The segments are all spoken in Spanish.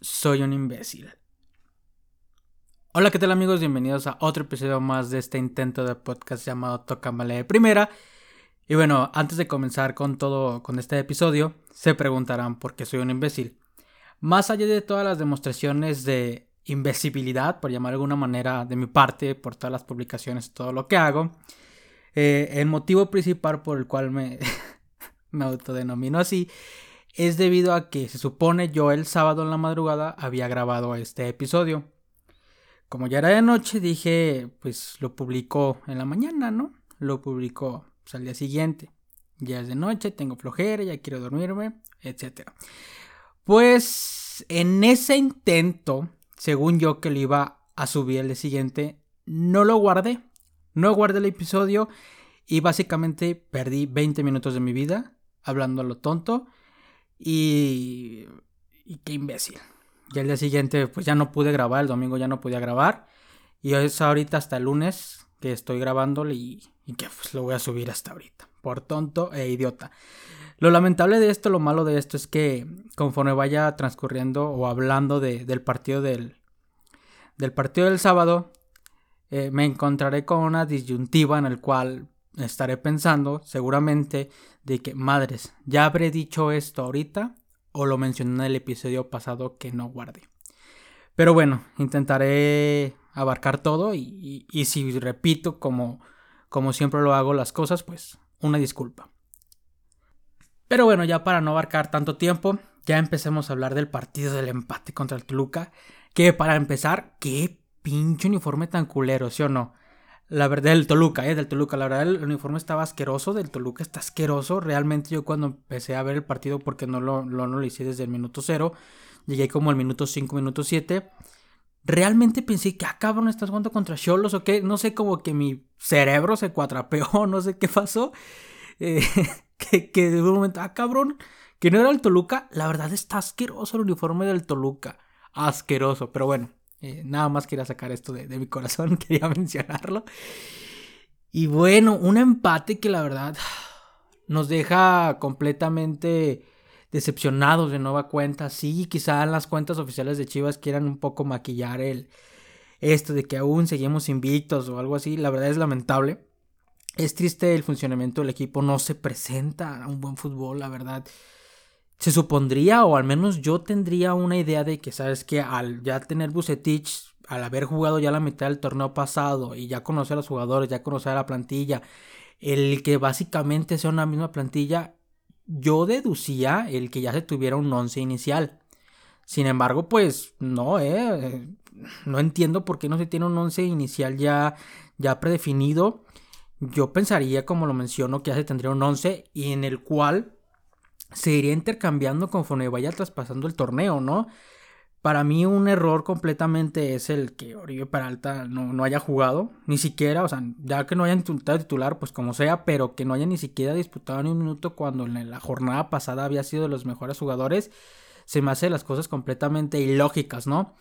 soy un imbécil. Hola, ¿qué tal amigos? Bienvenidos a otro episodio más de este intento de podcast llamado Tocamale de Primera. Y bueno, antes de comenzar con todo, con este episodio, se preguntarán por qué soy un imbécil. Más allá de todas las demostraciones de imbecilidad, por llamar de alguna manera, de mi parte, por todas las publicaciones, todo lo que hago, eh, el motivo principal por el cual me, me autodenomino así es debido a que se supone yo el sábado en la madrugada había grabado este episodio. Como ya era de noche, dije, pues lo publicó en la mañana, ¿no? Lo publicó pues, al día siguiente. Ya es de noche, tengo flojera, ya quiero dormirme, etc. Pues en ese intento, según yo que lo iba a subir el día siguiente, no lo guardé. No guardé el episodio y básicamente perdí 20 minutos de mi vida hablando a lo tonto y, y qué imbécil. Y el día siguiente, pues ya no pude grabar, el domingo ya no podía grabar. Y es ahorita hasta el lunes que estoy grabándolo y, y que pues lo voy a subir hasta ahorita. Por tonto e idiota. Lo lamentable de esto, lo malo de esto es que conforme vaya transcurriendo o hablando de, del partido del, del partido del sábado, eh, me encontraré con una disyuntiva en el cual estaré pensando seguramente de que, madres, ya habré dicho esto ahorita o lo mencioné en el episodio pasado que no guardé. Pero bueno, intentaré abarcar todo y, y, si repito como, como siempre lo hago las cosas, pues una disculpa. Pero bueno, ya para no abarcar tanto tiempo, ya empecemos a hablar del partido del empate contra el Toluca. Que para empezar, qué pinche uniforme tan culero, ¿sí o no? La verdad, del Toluca, ¿eh? Del Toluca. La verdad, el uniforme estaba asqueroso. Del Toluca está asqueroso. Realmente yo cuando empecé a ver el partido, porque no lo, no lo hice desde el minuto cero, llegué como al minuto 5, minuto 7. Realmente pensé que, ah, cabrón, estás jugando contra Cholos o qué. No sé, como que mi cerebro se cuatrapeó, no sé qué pasó. Eh, que, que de un momento, ah, cabrón, que no era el Toluca. La verdad está asqueroso el uniforme del Toluca. Asqueroso, pero bueno. Eh, nada más quería sacar esto de, mi corazón, quería mencionarlo. Y bueno, un empate que la verdad nos deja completamente decepcionados de nueva cuenta. Sí, quizá las cuentas oficiales de Chivas quieran un poco maquillar el esto de que aún seguimos invictos o algo así. La verdad es lamentable. Es triste el funcionamiento del equipo, no se presenta a un buen fútbol, la verdad se supondría, o al menos yo tendría una idea de que, sabes que al ya tener Bucetich, al haber jugado ya la mitad del torneo pasado y ya conocer a los jugadores, ya conocer a la plantilla, el que básicamente sea una misma plantilla, yo deducía el que ya se tuviera un once inicial. Sin embargo, pues no, eh, no entiendo por qué no se tiene un once inicial ya, ya predefinido. Yo pensaría, como lo menciono, que ya se tendría un once y en el cual se iría intercambiando conforme vaya traspasando el torneo, ¿no? Para mí un error completamente es el que Oribe Peralta no, no haya jugado, ni siquiera, o sea, ya que no haya intentado titular, pues como sea, pero que no haya ni siquiera disputado ni un minuto cuando en la jornada pasada había sido de los mejores jugadores, se me hace las cosas completamente ilógicas, ¿no?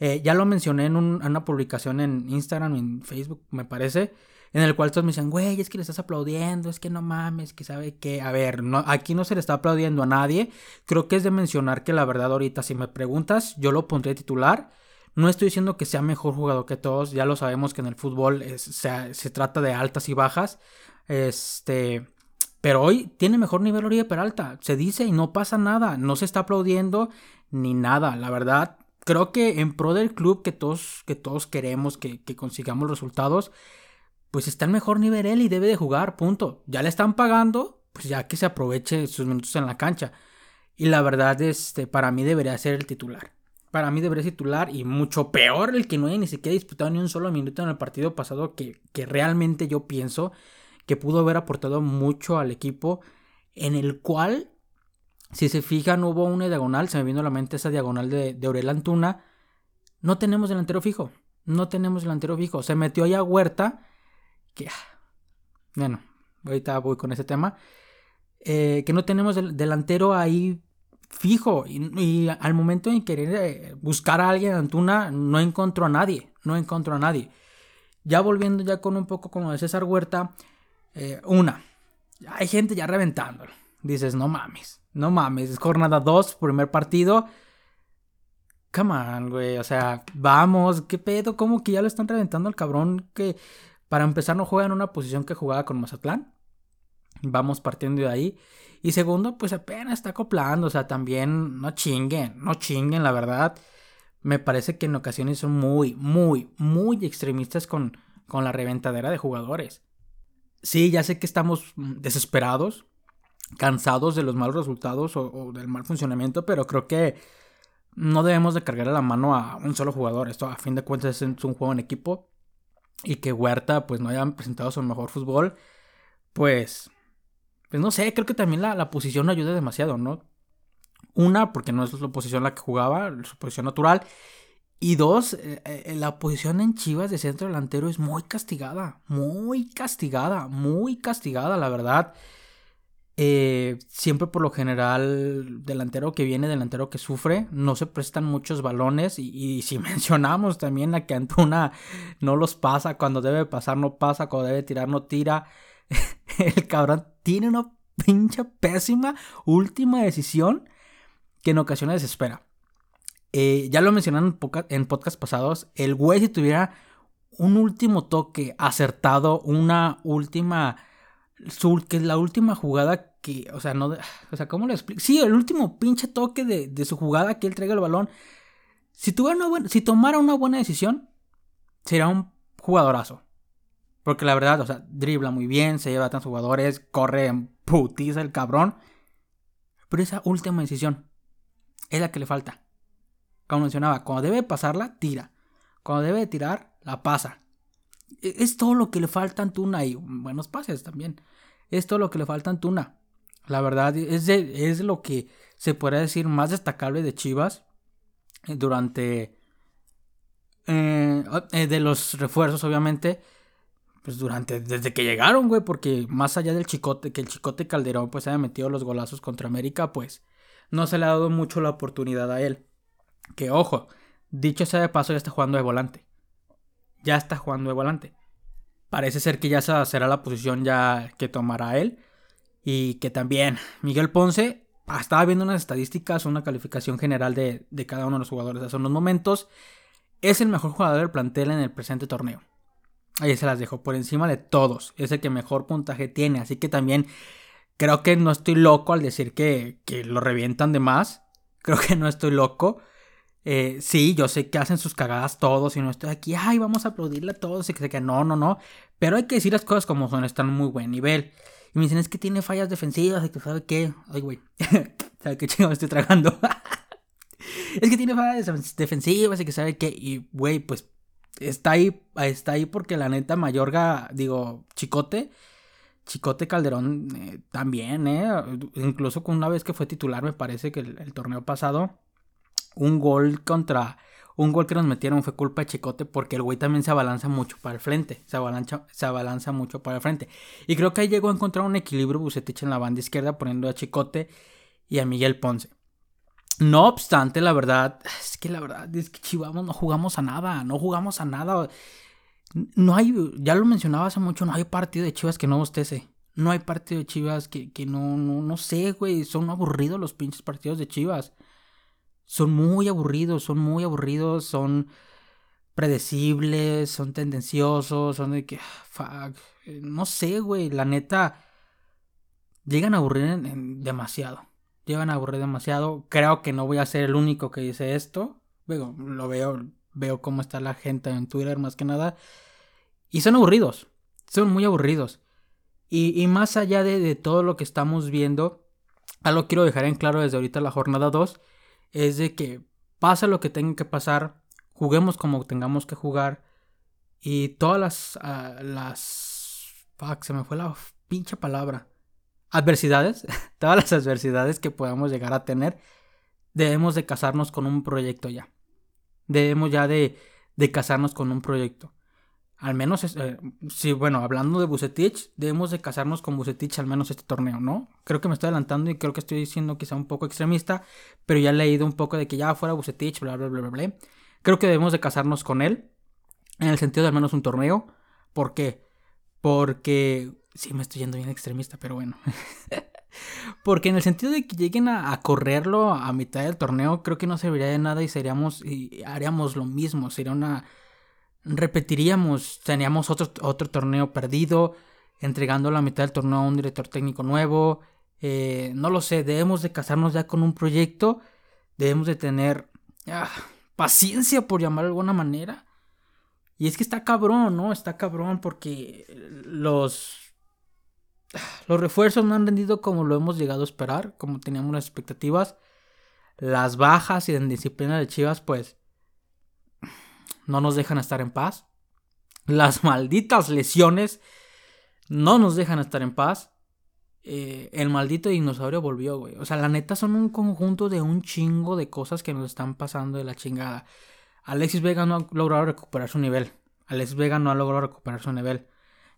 Eh, ya lo mencioné en, en, una publicación en Instagram, en Facebook, me parece, en el cual todos me dicen, güey, es que le estás aplaudiendo, es que no mames, que sabe que, a ver, no, aquí no se le está aplaudiendo a nadie, creo que es de mencionar que la verdad ahorita si me preguntas, yo lo pondré titular, no estoy diciendo que sea mejor jugador que todos, ya lo sabemos que en el fútbol se, se, trata de altas y bajas, este... Pero hoy tiene mejor nivel Oribe Peralta. Se dice y no pasa nada. No se está aplaudiendo ni nada. La verdad, creo que en pro del club que todos, que todos queremos que, que consigamos resultados, pues está en mejor nivel él y debe de jugar, punto. Ya le están pagando, pues ya que se aproveche sus minutos en la cancha. Y la verdad, este, para mí debería ser el titular. Para mí debería ser titular y mucho peor el que no haya ni siquiera disputado ni un solo minuto en el partido pasado que, que realmente yo pienso que pudo haber aportado mucho al equipo en el cual, si se fijan, hubo una diagonal, se me vino a la mente esa diagonal de, de Aurel Antuna, no tenemos delantero fijo, no tenemos delantero fijo, se metió allá Huerta que, bueno, ahorita voy con ese tema, eh, que no tenemos el delantero ahí fijo y, al momento de querer eh, buscar a alguien Antuna no encontró a nadie, no encontró a nadie. Ya volviendo ya con un poco como de César Huerta, eh, una, hay gente ya reventándolo. Dices, no mames, no mames, es jornada 2, primer partido. come on, güey, o sea, vamos, qué pedo, ¿cómo que ya lo están reventando al cabrón que para empezar no juega en una posición que jugaba con Mazatlán? Vamos partiendo de ahí. Y segundo, pues apenas está acoplando, o sea, también no chinguen, no chinguen, la verdad. Me parece que en ocasiones son muy, muy, muy extremistas con, con la reventadera de jugadores. Sí, ya sé que estamos desesperados, cansados de los malos resultados o, del mal funcionamiento, pero creo que no debemos de cargar la mano a un solo jugador. Esto a fin de cuentas es un juego en equipo y que Huerta pues no hayan presentado su mejor fútbol, pues, pues no sé, creo que también la, la posición ayuda demasiado, ¿no? Una, porque no es la posición la que jugaba, su posición natural. Y dos, eh, eh, la posición en Chivas de centro delantero es muy castigada, muy castigada, muy castigada, la verdad. Eh, siempre por lo general, delantero que viene, delantero que sufre, no se prestan muchos balones. Y, si mencionamos también a que Antuna no los pasa, cuando debe pasar no pasa, cuando debe tirar no tira. El cabrón tiene una pincha pésima última decisión que en ocasiones desespera. Eh, ya lo mencionaron en, podcast pasados. El güey, si tuviera un último toque acertado, una última. Que es la última jugada que. O sea, no. O sea, ¿cómo lo explico? Sí, el último pinche toque de, su jugada que él traiga el balón. Si, tuviera una buena, si tomara una buena decisión, sería un jugadorazo. Porque la verdad, o sea, dribla muy bien, se lleva a tantos jugadores, corre putiza el cabrón. Pero esa última decisión es la que le falta. Como mencionaba, cuando debe pasarla, tira. Cuando debe tirar, la pasa. E, es todo lo que le falta a Antuna y buenos pases también. Es todo lo que le falta a Antuna. La verdad, es, es lo que se podría decir más destacable de Chivas eh, durante... Eh, eh, de los refuerzos, obviamente. Pues durante, desde que llegaron, güey, porque más allá del chicote, que el chicote Calderón pues haya metido los golazos contra América, pues no se le ha dado mucho la oportunidad a él. Que ojo, dicho sea de paso, ya está jugando de volante. Ya está jugando de volante. Parece ser que ya será la posición ya que tomará él. Y que también Miguel Ponce ah, estaba viendo unas estadísticas, una calificación general de, de cada uno de los jugadores hace unos momentos. Es el mejor jugador del plantel en el presente torneo. Ahí se las dejo por encima de todos. Es el que mejor puntaje tiene. Así que también Creo que no estoy loco al decir que, lo revientan de más. Creo que no estoy loco. Eh, sí, yo sé que hacen sus cagadas todos y no estoy aquí, ay, vamos a aplaudirle a todos y que, que no, no, no. Pero hay que decir las cosas como son, están en muy buen nivel. Y me dicen, es que tiene fallas defensivas y que sabe qué. Ay, güey, ¿sabe qué chingo me estoy tragando? es que tiene fallas defensivas y que sabe qué. Y, güey, pues está ahí, está ahí porque la neta Mayorga, digo, Chicote Chicote Calderón eh, también, ¿eh? Incluso con una vez que fue titular, me parece que el, torneo pasado, un gol contra. Un gol que nos metieron fue culpa de Chicote porque el güey también se abalanza mucho para el frente. Se abalanza, se mucho para el frente. Y creo que ahí llegó a encontrar un equilibrio Bucetich en la banda izquierda poniendo a Chicote y a Miguel Ponce. No obstante, la verdad, es que la verdad es que Chivamos no jugamos a nada, no jugamos a nada. No hay, ya lo mencionaba hace mucho, no hay partido de Chivas que no bostece. No hay partido de Chivas que, que no, no, no sé, güey. Son aburridos los pinches partidos de Chivas. Son muy aburridos, son muy aburridos, son predecibles, son tendenciosos, son de que, fuck, eh, no sé, güey, la neta, llegan a aburrir en, demasiado. Llegan a aburrir demasiado. Creo que no voy a ser el único que dice esto. Luego, lo veo, veo cómo está la gente en Twitter más que nada. Y son aburridos, son muy aburridos. Y, más allá de, todo lo que estamos viendo, algo quiero dejar en claro desde ahorita la jornada 2, es de que pasa lo que tenga que pasar, juguemos como tengamos que jugar. Y todas las... Uh, las... Fuck, se me fue la pinche palabra. Adversidades, todas las adversidades que podamos llegar a tener, debemos de casarnos con un proyecto ya debemos ya de, de casarnos con un proyecto. Al menos, eh, sí, bueno, hablando de Bucetich, debemos de casarnos con Bucetich al menos este torneo, ¿no? Creo que me estoy adelantando y creo que estoy diciendo quizá un poco extremista, pero ya he leído un poco de que ya fuera Bucetich, bla, bla, bla, bla, bla. Creo que debemos de casarnos con él, en el sentido de al menos un torneo. ¿Por qué? Porque, sí, me estoy yendo bien extremista, pero bueno. Porque en el sentido de que lleguen a, correrlo a mitad del torneo, creo que no serviría de nada y seríamos y haríamos lo mismo. Sería una. Repetiríamos, teníamos otro, otro torneo perdido, entregando la mitad del torneo a un director técnico nuevo. Eh, no lo sé, debemos de casarnos ya con un proyecto. Debemos de tener ah, paciencia, por llamar de alguna manera. Y es que está cabrón, ¿no? Está cabrón porque los los refuerzos no han rendido como lo hemos llegado a esperar, como teníamos las expectativas. Las bajas y la disciplina de Chivas, pues, no nos dejan estar en paz. Las malditas lesiones no nos dejan estar en paz. Eh, el maldito dinosaurio volvió, güey. O sea, la neta son un conjunto de un chingo de cosas que nos están pasando de la chingada. Alexis Vega no ha logrado recuperar su nivel. Alexis Vega no ha logrado recuperar su nivel.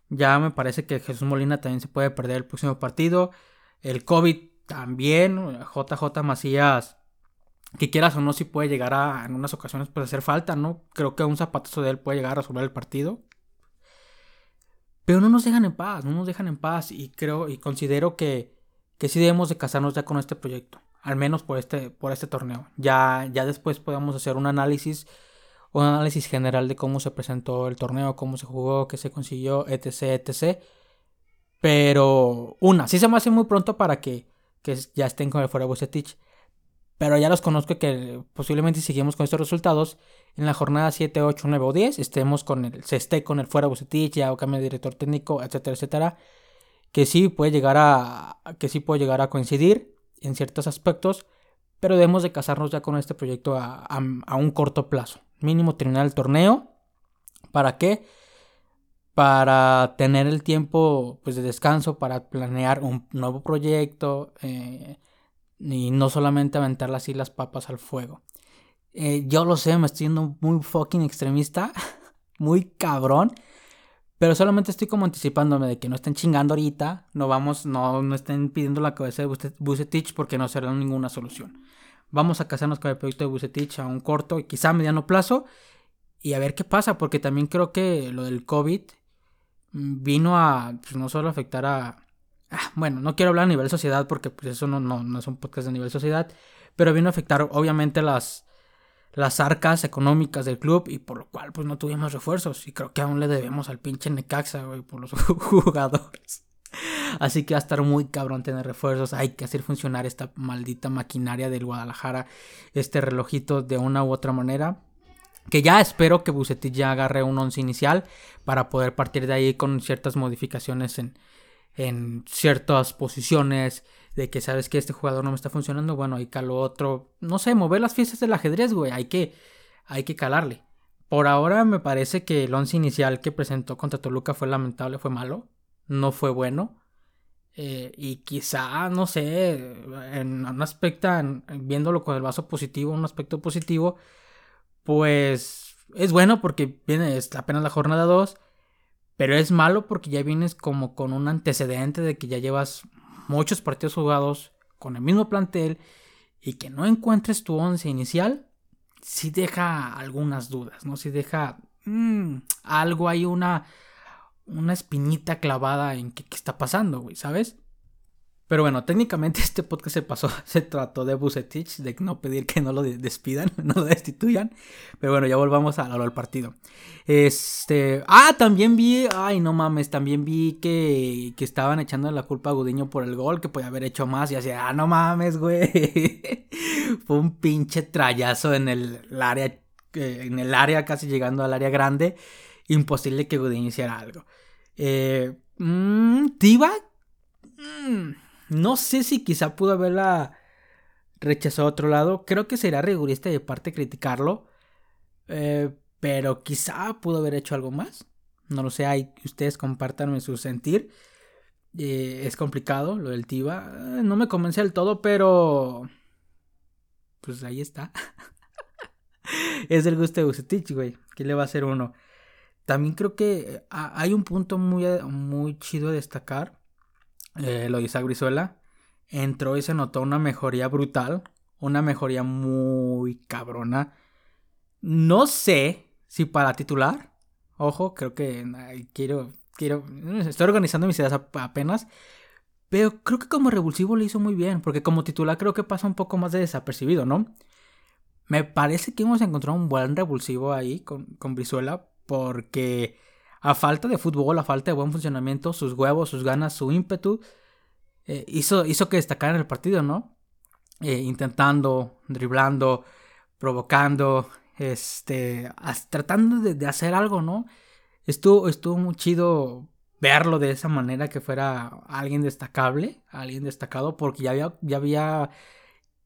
Ya me parece que Jesús Molina también se puede perder el próximo partido. El COVID también. JJ Macías, que quieras o no, si puede llegar a, en unas ocasiones, pues hacer falta, ¿no? Creo que un zapatazo de él puede llegar a resolver el partido. Pero no nos dejan en paz, no nos dejan en paz. Y creo y considero que, que sí debemos de casarnos ya con este proyecto. Al menos por este, por este torneo. Ya, ya después podemos hacer un análisis un análisis general de cómo se presentó el torneo, cómo se jugó, qué se consiguió, etc, etc. Pero una, sí se me hace muy pronto para que, ya estén con el fuera Bucetich. Pero ya los conozco que posiblemente si seguimos con estos resultados, en la jornada 7, 8, 9 o 10 estemos con el, se esté con el fuera Bucetich, ya o cambio de director técnico, etcétera, etcétera. Que sí puede llegar a, que sí puede llegar a coincidir en ciertos aspectos, pero debemos de casarnos ya con este proyecto a un corto plazo mínimo terminar el torneo. ¿Para qué? Para tener el tiempo pues, de descanso, para planear un nuevo proyecto eh, y no solamente aventar así las papas al fuego. Eh, yo lo sé, me estoy yendo muy fucking extremista, muy cabrón. Pero solamente estoy como anticipándome de que no estén chingando ahorita, no vamos, no, no estén pidiendo la cabeza de Bucetich porque no será ninguna solución. Vamos a casarnos con el proyecto de Bucetich a un corto y quizá a mediano plazo y a ver qué pasa, porque también creo que lo del COVID vino a pues, no solo afectar a... Ah, bueno, no quiero hablar a nivel sociedad porque pues, eso no, no, es un podcast de nivel sociedad, pero vino a afectar obviamente las, las arcas económicas del club y por lo cual pues no tuvimos refuerzos y creo que aún le debemos al pinche Necaxa, güey, por los jugadores. Así que va a estar muy cabrón tener refuerzos. Hay que hacer funcionar esta maldita maquinaria del Guadalajara, este relojito de una u otra manera. Que ya espero que Bucetich ya agarre un once inicial para poder partir de ahí con ciertas modificaciones en, en ciertas posiciones. De que sabes que este jugador no me está funcionando. Bueno, ahí calo otro. No sé, mover las fiestas del ajedrez, güey. Hay que, hay que calarle. Por ahora me parece que el once inicial que presentó contra Toluca fue lamentable, fue malo no fue bueno. Eh, y quizá, no sé, en un aspecto, viéndolo con el vaso positivo, un aspecto positivo, pues es bueno porque viene apenas la jornada 2, pero es malo porque ya vienes como con un antecedente de que ya llevas muchos partidos jugados con el mismo plantel y que no encuentres tu once inicial, sí deja algunas dudas, ¿no? Sí deja mm, algo, hay una una espinita clavada en qué, está pasando, güey, ¿sabes? Pero bueno, técnicamente este podcast se pasó, se trató de Bucetich, de no pedir que no lo despidan, no lo destituyan. Pero bueno, ya volvamos a al partido. Este, ah, también vi, ay, no mames, también vi que, que estaban echando la culpa a Gudiño por el gol, que podía haber hecho más. Y así, ah, no mames, güey. Fue un pinche trayazo en el, área, eh, en el área, casi llegando al área grande imposible que Godín hiciera algo. Eh, mmm, no sé si quizá pudo haberla rechazado a otro lado. Creo que será rigurista de parte criticarlo. Eh, pero quizá pudo haber hecho algo más. No lo sé, hay, ustedes compartan su sentir. Eh, es complicado lo del Tiva. Eh, no me convence del todo, pero. Pues ahí está. es el gusto de Bucetich, güey. ¿Qué le va a hacer uno? También creo que hay un punto muy, muy chido de destacar. Eh, lo dice Agrizuela. Entró y se notó una mejoría brutal. Una mejoría muy cabrona. No sé si para titular. Ojo, creo que quiero. Quiero. Estoy organizando mis ideas apenas. Pero creo que como revulsivo le hizo muy bien, porque como titular creo que pasa un poco más de desapercibido, ¿no? Me parece que hemos encontrado un buen revulsivo ahí con, con Brizuela, porque a falta de fútbol, a falta de buen funcionamiento, sus huevos, sus ganas, su ímpetu, eh, hizo, hizo que destacara en el partido, ¿no? Eh, intentando, driblando, provocando, este, tratando de, hacer algo, ¿no? Estuvo, estuvo muy chido verlo de esa manera, que fuera alguien destacable, alguien destacado, porque ya había, ya había,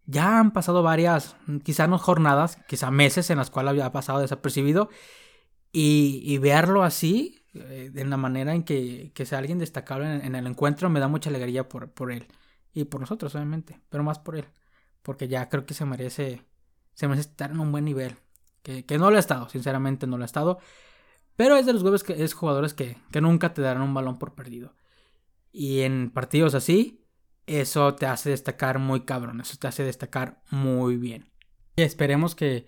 ya han pasado varias, quizá no jornadas, quizá meses en las cuales había pasado desapercibido, y, verlo así, eh, en la manera en que, que sea alguien destacable en, el encuentro, me da mucha alegría por, por él, y por nosotros obviamente, pero más por él, porque ya creo que se merece, se merece estar en un buen nivel, que, que no lo ha estado, sinceramente no lo ha estado, pero es de los huevos que es jugadores que, nunca te darán un balón por perdido. Y en partidos así, eso te hace destacar muy cabrón, eso te hace destacar muy bien. Y esperemos que,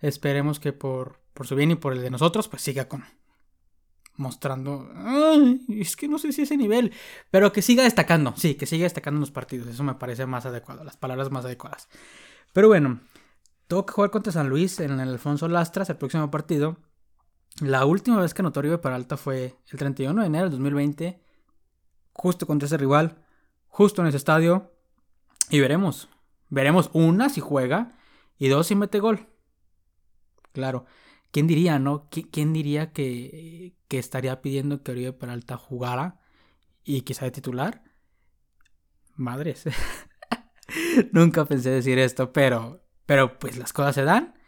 esperemos que por, por su bien y por el de nosotros, pues siga con mostrando, es que no sé si ese nivel, pero que siga destacando, sí, que siga destacando en los partidos, eso me parece más adecuado, las palabras más adecuadas. Pero bueno, tengo que jugar contra San Luis en el Alfonso Lastras el próximo partido. La última vez que anotó Oribe Peralta fue el 31 de enero del 2020, justo contra ese rival, justo en ese estadio. Y veremos. Veremos una si juega y dos si mete gol. Claro. ¿Quién diría, no? ¿Quién diría que, que estaría pidiendo que Oribe Peralta jugara y quizá de titular? Madres. Nunca pensé decir esto, pero, pero pues las cosas se dan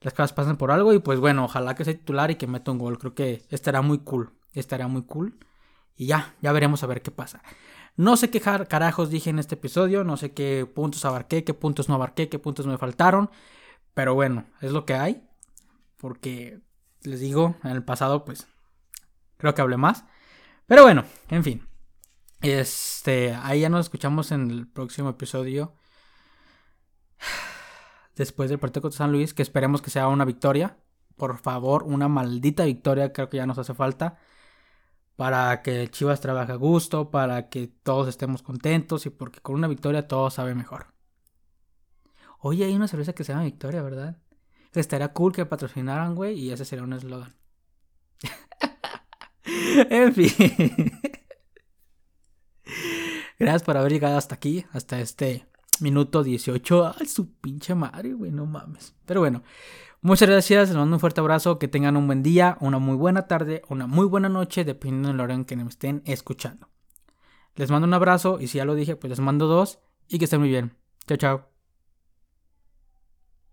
las cosas pasan por algo y pues bueno, ojalá que sea titular y que meta un gol. Creo que estará muy cool. Estará muy cool. Y ya, ya veremos a ver qué pasa. No sé qué carajos dije en este episodio, no sé qué puntos abarqué, qué puntos no abarqué, qué puntos me faltaron. Pero bueno, es lo que hay. Porque les digo, en el pasado pues creo que hablé más. Pero bueno, en fin. Este, ahí ya nos escuchamos en el próximo episodio después del partido contra San Luis, que esperemos que sea una victoria. Por favor, una maldita victoria, creo que ya nos hace falta. Para que Chivas trabaje a gusto, para que todos estemos contentos y porque con una victoria todo sabe mejor. Oye, hay una cerveza que se llama Victoria, ¿verdad? Estaría cool que patrocinaran, güey, y ese sería un eslogan. en fin. Gracias por haber llegado hasta aquí, hasta este Minuto 18. Ay, su pinche madre, güey, no mames. Pero bueno, muchas gracias. Les mando un fuerte abrazo. Que tengan un buen día, una muy buena tarde, una muy buena noche, dependiendo del hora en que me estén escuchando. Les mando un abrazo y si ya lo dije, pues les mando dos y que estén muy bien. Chao, chao.